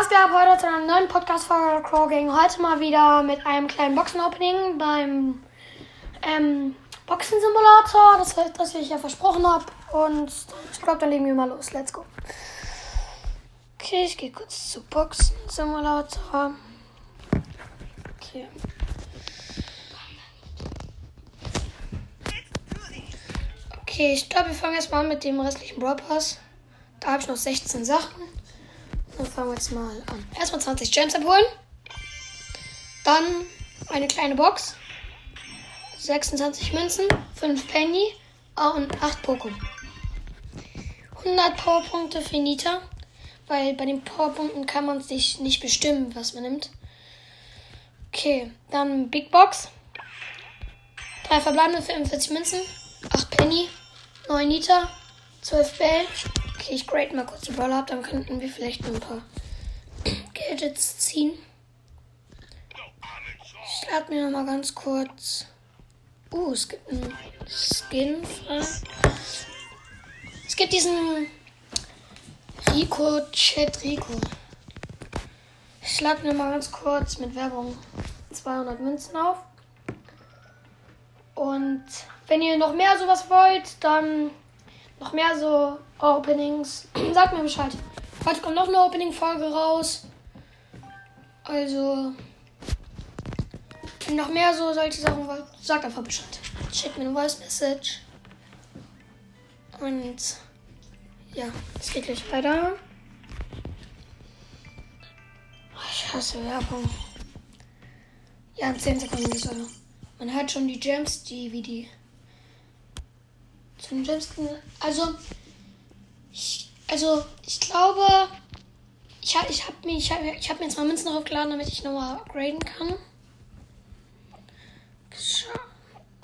Was geht ab heute zu einer neuen Podcast-Folge Crow Gang? Heute mal wieder mit einem kleinen Boxen-Opening beim ähm, Boxen-Simulator, das, das ich ja versprochen habe. Und ich glaube, dann legen wir mal los. Let's go. Okay, ich gehe kurz zu Boxen-Simulator. Okay. Okay, ich glaube, wir fangen erstmal an mit dem restlichen Brawl Pass. Da habe ich noch 16 Sachen. Dann fangen wir jetzt mal an. Erstmal 20 Gems abholen. Dann eine kleine Box. 26 Münzen, 5 Penny und 8 Pokémon. 100 Powerpunkte für Nita. Weil bei den Powerpunkten kann man sich nicht bestimmen, was man nimmt. Okay, dann Big Box. 3 verbleibende 45 Münzen, 8 Penny, 9 Nita, 12 Bell. Okay, ich grade mal kurz die Brawler ab, dann könnten wir vielleicht ein paar Gadgets ziehen. Ich lade mir noch mal ganz kurz. Uh, es gibt einen Skin. Es gibt diesen Rico Chat Rico. Ich lade mir mal ganz kurz mit Werbung 200 Münzen auf. Und wenn ihr noch mehr sowas wollt, dann noch mehr so Openings, sagt mir Bescheid. Heute kommt noch eine Opening-Folge raus. Also, wenn noch mehr so solche Sachen wollt, sagt einfach Bescheid. Schickt mir eine Voice Message. Und ja, es geht gleich weiter. Ich hasse Werbung. Ja, in 10 Sekunden ist oder. Man hört schon die Gems, die wie die den Gems. Also, ich, also ich glaube, ich habe ich hab mir, ich hab, ich hab mir jetzt mal Münzen draufgeladen, damit ich nochmal upgraden kann.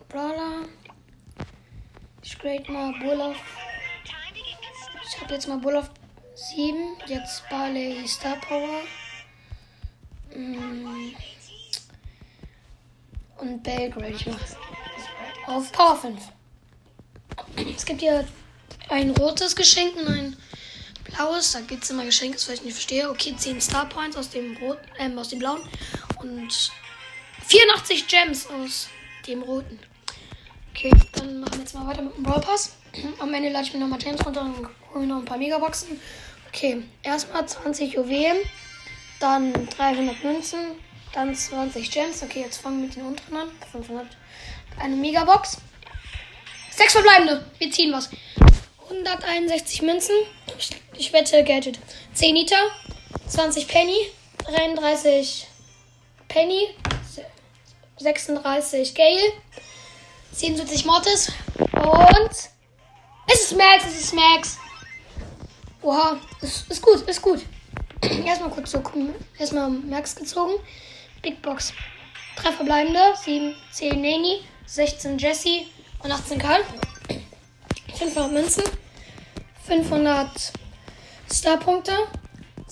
Brawler. Ich grade mal Bull auf. Ich habe jetzt mal Bull auf 7. Jetzt Barley Star Power. Mm. Und Bell grade ich mal. Auf Power 5. Es gibt hier ein rotes Geschenk und ein blaues. Da gibt es immer Geschenke, das ich nicht verstehe. Okay, 10 Star Points aus dem rot, ähm, aus dem blauen. Und 84 Gems aus dem roten. Okay, dann machen wir jetzt mal weiter mit dem Brawl Pass. Am Ende lade ich mir nochmal Gems runter und hole mir noch ein paar Megaboxen. Okay, erstmal 20 Juwelen, dann 300 Münzen, dann 20 Gems. Okay, jetzt fangen wir mit den unteren an. 500. Eine Megabox. Sechs verbleibende. Wir ziehen was. 161 Münzen. Ich, wette Gadget. 10 Liter. 20 Penny. 33 Penny. 36 Gale. 77 Mortis. Und. Es ist Max, es ist Max. Oha, ist, ist gut, ist gut. Erstmal kurz so gucken. Erstmal Max gezogen. Big Box. Drei verbleibende. 7, 10 Nani. 16 Jesse. Und 18 Karl. 500 Münzen. 500 Starpunkte.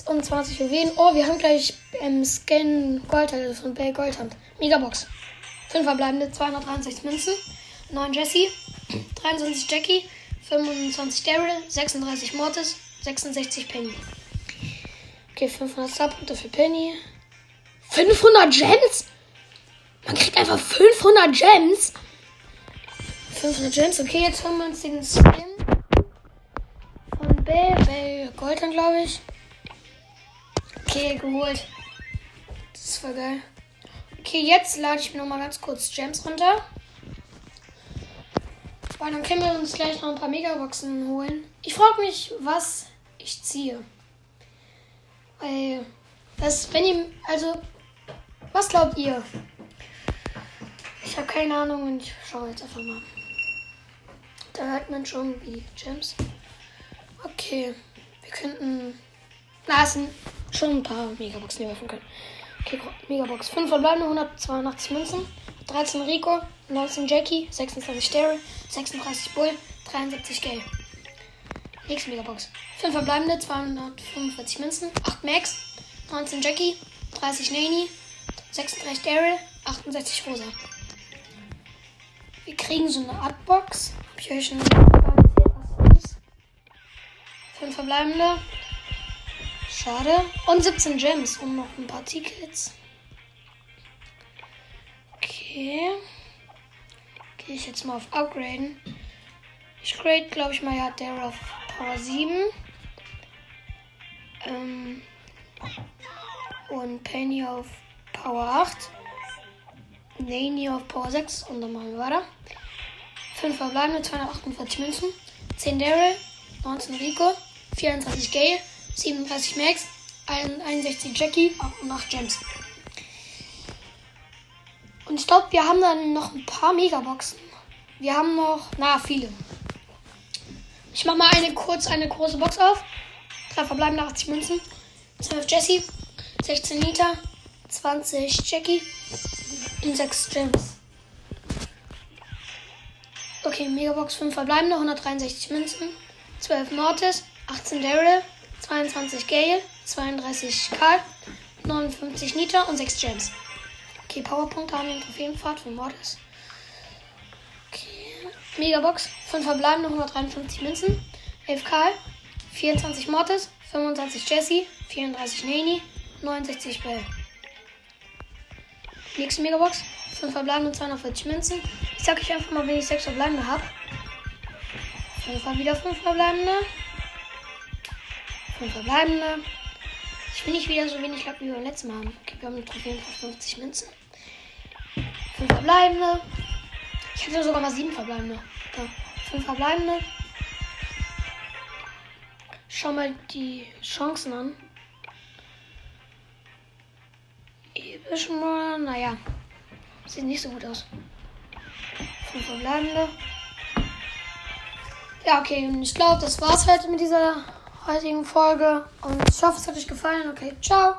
Und 20 Juwelen. Oh, wir haben gleich ähm, Scan Gold, also von Bay Goldhand. Megabox. 5 verbleibende, 263 Münzen. 9 Jesse. 23 Jackie. 25 Daryl. 36 Mortis. 66 Penny. Okay, 500 Starpunkte für Penny. 500 Gems? Man kriegt einfach 500 Gems. 500 Gems. Okay, jetzt holen wir uns den Skin von Bell. Bell Gold dann, glaube ich. Okay, geholt. Das ist voll geil. Okay, jetzt lade ich mir noch mal ganz kurz Gems runter. Weil dann können wir uns gleich noch ein paar Megaboxen holen. Ich frage mich, was ich ziehe. Weil das, wenn ihr, also, was glaubt ihr? Ich habe keine Ahnung und ich schaue jetzt einfach mal. Da hört man schon wie Gems. Okay, wir könnten. Na, es sind schon ein paar Megaboxen, die wir öffnen können. Okay, Megabox. 5 verbleibende, 182 Münzen, 13 Rico, 19 Jackie, 26 Daryl, 36 Bull, 73 Gale. Nächste Megabox. 5 verbleibende, 245 Münzen, 8 Max, 19 Jackie, 30 Nani, 36 Daryl, 68 Rosa. Wir kriegen so eine Artbox. Ich euch schon erzählt? 5 verbleibende. Schade. Und 17 Gems und noch ein paar Tickets. Okay. Gehe ich jetzt mal auf Upgraden. Ich grade, glaube ich mal, ja, der auf Power 7. Ähm, und Penny auf Power 8. Nani auf Power 6 und dann machen wir weiter. 5 verbleibende, 248 Münzen. 10 Daryl, 19 Rico, 24 Gale, 37 Max, 61 Jackie und 8 Gems. Und ich glaube, wir haben dann noch ein paar Megaboxen. Wir haben noch, na, viele. Ich mache mal eine kurz eine große Box auf. Drei verbleibende 80 Münzen. 12 Jessie, 16 Liter, 20 Jackie und 6 Gems. Okay, Megabox 5 verbleibende, 163 Münzen, 12 Mortis, 18 Daryl, 22 Gale, 32 Karl, 59 Nita und 6 Gems. Okay, Powerpunkte haben wir in Trophäenfahrt für Mortis. Okay, Megabox 5 verbleibende, 153 Münzen, 11 Karl, 24 Mortis, 25 Jessie, 34 Nani, 69 Bell. Nächste Megabox. 5 verbleibende 240 Münzen. Ich sag euch einfach mal, wenn ich 6 verbleibende habe. 5 wieder 5 verbleibende. 5 verbleibende. Ich will nicht wieder so wenig Lack wie beim letzten Mal haben. Okay, wir haben Trophäen von 50 Münzen. 5 verbleibende. Ich hatte sogar mal 7 verbleibende. Ja. 5 verbleibende. Schau mal die Chancen an. Episch mal, naja. Sieht nicht so gut aus. Fünf verbleibende. Ja, okay, und ich glaube, das war's halt mit dieser heutigen Folge. Und ich hoffe, es hat euch gefallen. Okay, ciao.